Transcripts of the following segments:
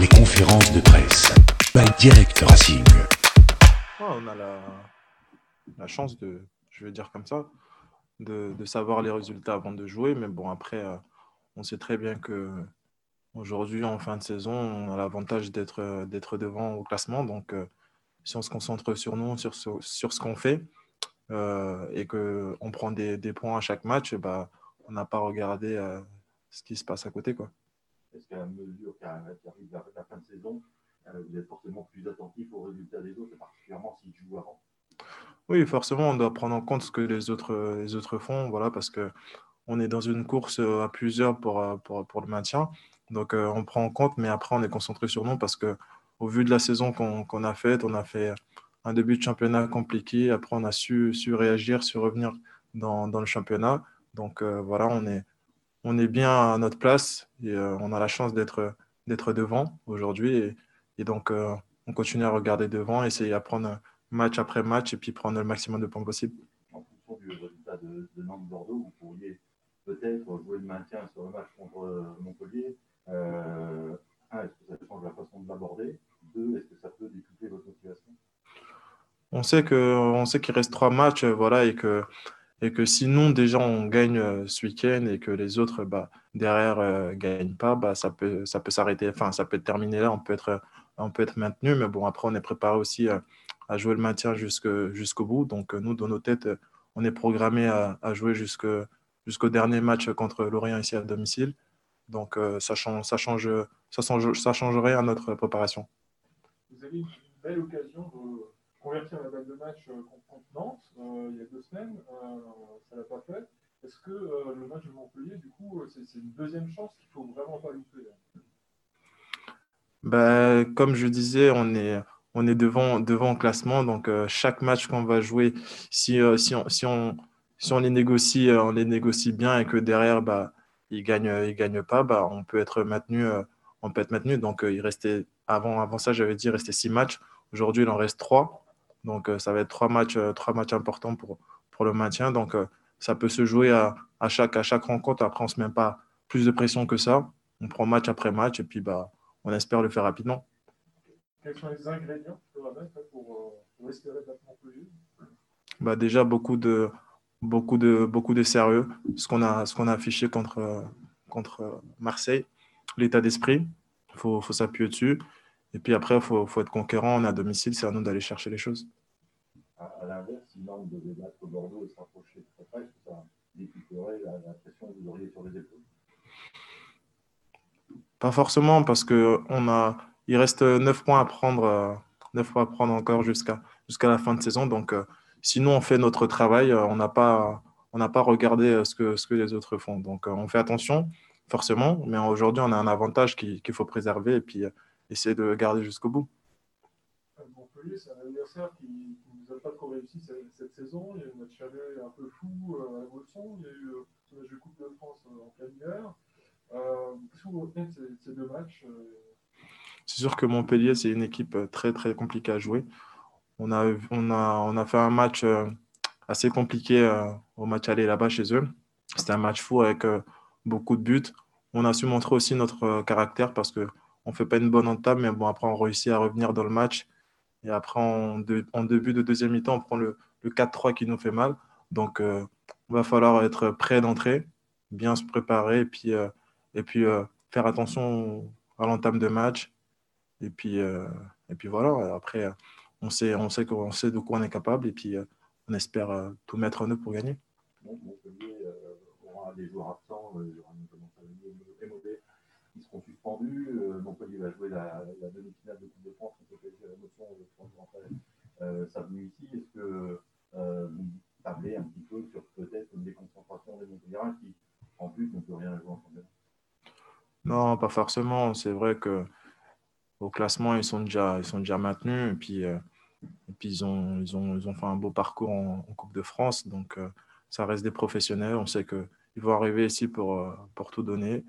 Les conférences de presse. By Direct Racing. on a la, chance de, je vais dire comme ça, de, savoir les résultats avant de jouer. Mais bon, après, euh, on sait très bien que aujourd'hui, en fin de saison, on a l'avantage d'être devant au classement. Donc, euh, si on se concentre sur nous, sur, ce qu'on fait, euh, et qu'on prend des, points à chaque match, bah, on n'a pas regardé euh, ce qui se passe à côté. Est-ce qu'à mesure qu'arrive la, la fin de saison, euh, vous êtes forcément plus attentif aux résultats des autres, particulièrement s'ils jouent avant Oui, forcément, on doit prendre en compte ce que les autres, les autres font, voilà, parce que on est dans une course à plusieurs pour, pour, pour le maintien. Donc, on prend en compte, mais après, on est concentré sur nous parce que au vu de la saison qu'on qu a faite, on a fait un début de championnat compliqué. Après, on a su, su réagir, su revenir dans, dans le championnat. Donc euh, voilà, on est, on est bien à notre place et euh, on a la chance d'être devant aujourd'hui. Et, et, donc, euh, on continue à regarder devant, essayer à prendre match après match et puis prendre le maximum de points possible. En fonction du résultat de, de Nantes-Bordeaux, vous pourriez peut-être jouer le maintien sur le match contre Montpellier. Euh, un, est-ce que ça change la façon de l'aborder? Deux, est-ce que ça peut décupler votre motivation? On sait que sait qu'il reste trois matchs, voilà, et que et que si nous déjà on gagne euh, ce week-end et que les autres bah, derrière ne euh, gagnent pas, bah, ça peut ça peut s'arrêter, enfin ça peut terminer là, on peut être on peut être maintenu, mais bon après on est préparé aussi à, jouer le maintien jusqu'au bout. Donc nous dans nos têtes, on est programmé à, jouer jusqu'au dernier match contre Lorient ici à domicile. Donc ça change ça change ça change ça à notre préparation. Vous avez une belle occasion de convertir la balle de match euh, contre Nantes euh, il y a deux semaines. Euh, ça ne l'a pas fait. Est-ce que le match de Montpellier, du coup, c'est une deuxième chance qu'il ne faut vraiment pas louper bah, Comme je disais, on est, on est devant, devant au classement. Donc, chaque match qu'on va jouer, si, si, on, si, on, si on, les négocie, on les négocie bien et que derrière, bah, ils ne gagnent, ils gagnent pas, bah, on peut être maintenu. on peut être maintenu. Donc, il restait, avant, avant ça, j'avais dit, il restait six matchs. Aujourd'hui, il en reste trois. Donc, euh, ça va être trois matchs, euh, trois matchs importants pour, pour le maintien. Donc, euh, ça peut se jouer à, à, chaque, à chaque rencontre. Après, on ne se met pas plus de pression que ça. On prend match après match et puis bah, on espère le faire rapidement. Quels sont les ingrédients que tu mettre pour, pour espérer battre Montpellier bah, Déjà, beaucoup de, beaucoup, de, beaucoup de sérieux. Ce qu'on a, ce qu'on a affiché contre, contre Marseille, l'état d'esprit, il faut, faut s'appuyer dessus. Et puis après, il faut, faut, être conquérant. On est à domicile, c'est à nous d'aller chercher les choses. À, l'inverse, si Nantes devait battre Bordeaux et se rapprocher très près, ça décuplerait la, la, pression que vous auriez sur les épaules Pas forcément, parce qu'on a, il reste 9 points à prendre, 9 points à prendre encore jusqu'à jusqu'à la fin de saison. Donc, euh, si nous, on fait notre travail, euh, on n'a pas, on n'a pas regardé euh, ce que, ce que les autres font. Donc, on fait attention, forcément, mais aujourd'hui, on a un avantage qu'il qu faut préserver. Et puis, essayer de le garder jusqu'au bout. Montpellier, c'est un adversaire qui ne nous a pas trop réussi cette, cette, saison. Il y a eu un match aller un peu fou euh, à Mosson. Il y a eu euh, ce match de Coupe de France euh, en plein hiver. Euh, Qu'est-ce que vous retenez de ces, deux matchs euh... C'est sûr que Montpellier, c'est une équipe très très compliquée à jouer. On a, on a, on a fait un match assez compliqué au match aller là-bas chez eux. C'était un match fou avec beaucoup de buts. On a su montrer aussi notre caractère parce que on fait pas une bonne entame, mais bon, après, on réussit à revenir dans le match. Et après, de, en début de deuxième mi-temps, on prend le, le 4-3 qui nous fait mal. Donc, euh, il va falloir être prêt d'entrée, bien se préparer et puis, euh, et puis euh, faire attention à l'entame de match. Et puis, euh, et puis voilà, après, on sait, on sait, on sait de quoi on est capable et puis on espère tout mettre en œuvre pour gagner. Bon, des joueurs absents, suspendus. Euh, Montpellier va jouer la, la demi-finale de Coupe de France contre PSG à la motion de France euh, sa venue ici. Est-ce que euh, vous tablez un petit peu sur peut-être une déconcentration des Montpelliérains qui, en plus, n'ont plus rien jouer en championnat? Non, pas forcément. C'est vrai que au classement, ils sont déjà, ils sont déjà maintenus. Et puis, euh, et puis ils, ont, ils, ont, ils ont fait un beau parcours en, en Coupe de France. Donc, euh, ça reste des professionnels. On sait qu'ils vont arriver ici pour, euh, pour tout donner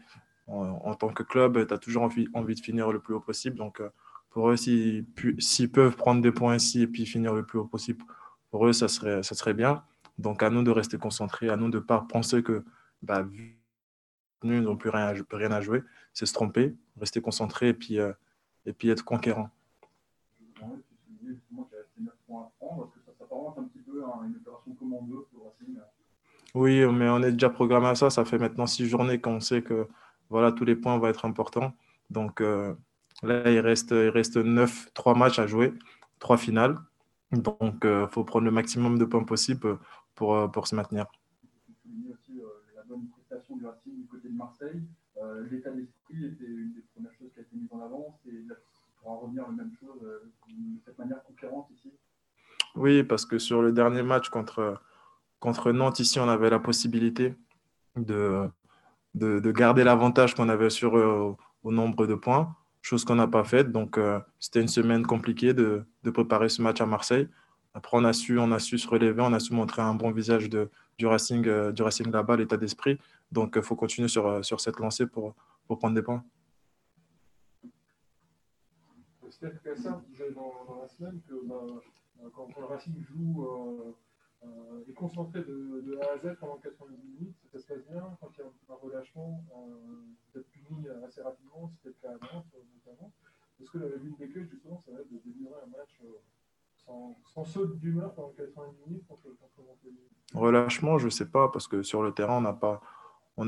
en, tant que club, tu as toujours envie, envie, de finir le plus haut possible. Donc, euh, pour eux, s'ils si, peuvent prendre des points ici et puis finir le plus haut possible, pour eux, ça serait, ça serait bien. Donc, à nous de rester concentrés, à nous de ne pas penser que, bah, vu ils n'ont plus rien à, rien à jouer, c'est se tromper, rester concentré et puis, euh, et puis être conquérant. Je me demandais, tu soulignais justement qu'il restait 9 points à prendre. Est-ce que ça s'apparente un petit peu à une opération commando pour Racing Oui, mais on est déjà programmé à ça. Ça fait maintenant six journées qu'on sait que voilà, tous les points vont être importants. Donc euh, là, il reste, il reste 9, 3 matchs à jouer, 3 finales. Donc il faut prendre le maximum de points possible pour, euh, pour se maintenir. Soulignais aussi euh, la bonne prestation du Racing du côté de Marseille. Euh, L'état d'esprit était une des premières choses qui a été mise en avant. Tu pourras revenir la même chose euh, de cette manière conquérante ici. Oui, parce que sur le dernier match contre, contre Nantes, ici, on avait la possibilité de, de, de garder l'avantage qu'on avait sur eux au, nombre de points, chose qu'on n'a pas faite. Donc, euh, c'était une semaine compliquée de, de préparer ce match à Marseille. Après, on a su, on a su se relever, on a su montrer un bon visage de, du Racing, euh, du Racing là-bas, l'état d'esprit. Donc, il faut continuer sur, euh, sur cette lancée pour, pour prendre des points. Dans, dans la semaine que bah, euh, quand le Racing joue euh, est concentré de, A à Z pendant 90 minutes, ça se passe bien. Quand il y a un, relâchement, euh, vous êtes puni assez rapidement, c'était le cas à Nantes notamment. Est-ce que la ligne des clés, justement, ça va être de délivrer un match euh, sans, sans saut d'humeur pendant 90 minutes contre, contre Montpellier Relâchement, je ne sais pas, parce que sur le terrain, on n'a pas,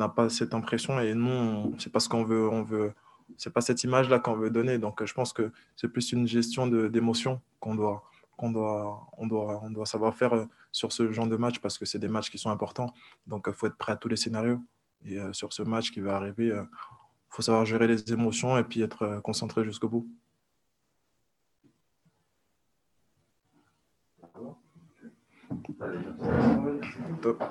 pas cette impression et nous, c'est pas ce qu'on veut, on veut, c'est pas cette image-là qu'on veut donner. Donc, je pense que c'est plus une gestion d'émotion qu'on doit, qu'on doit, on doit, on doit savoir faire euh, sur ce genre de match parce que c'est des matchs qui sont importants. Donc, il faut être prêt à tous les scénarios. Et euh, sur ce match qui va arriver, il faut savoir gérer les émotions et puis être euh, concentré jusqu'au bout. Top.